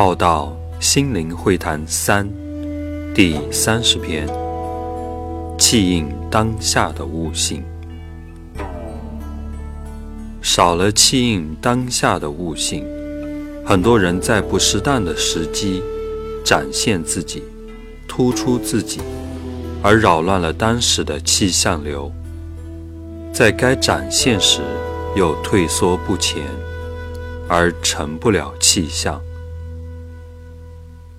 浩道心灵会谈三第三十篇：气应当下的悟性。少了气应当下的悟性，很多人在不适当的时机展现自己、突出自己，而扰乱了当时的气象流；在该展现时又退缩不前，而成不了气象。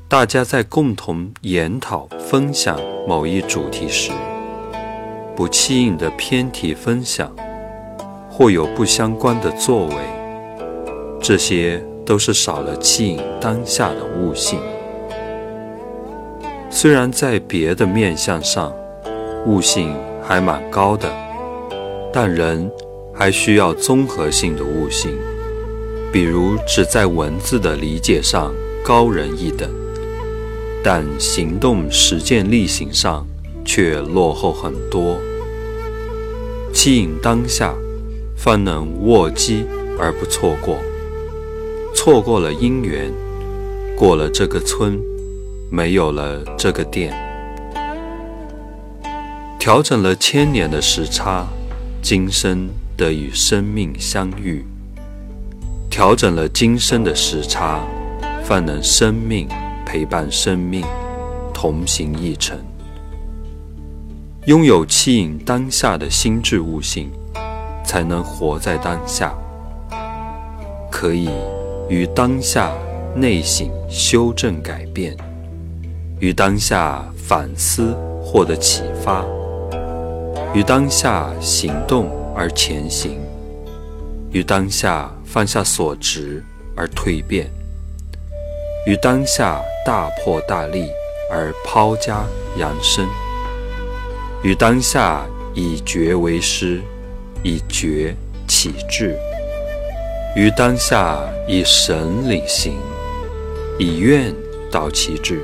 大家在共同研讨、分享某一主题时，不气应的偏题分享，或有不相关的作为，这些都是少了气引当下的悟性。虽然在别的面相上，悟性还蛮高的，但人还需要综合性的悟性，比如只在文字的理解上高人一等。但行动实践力行上却落后很多。吸引当下，方能握机而不错过。错过了姻缘，过了这个村，没有了这个店。调整了千年的时差，今生得与生命相遇。调整了今生的时差，方能生命。陪伴生命，同行一程。拥有气引当下的心智悟性，才能活在当下，可以与当下内省修正改变，与当下反思获得启发，与当下行动而前行，与当下放下所执而蜕变。于当下大破大立而抛家扬生，于当下以觉为师，以觉启智；于当下以神领行，以愿导其志；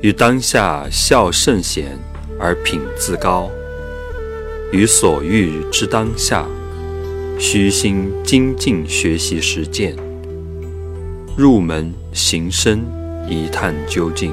于当下孝圣贤而品自高；于所欲之当下，虚心精进学习实践。入门行深，一探究竟。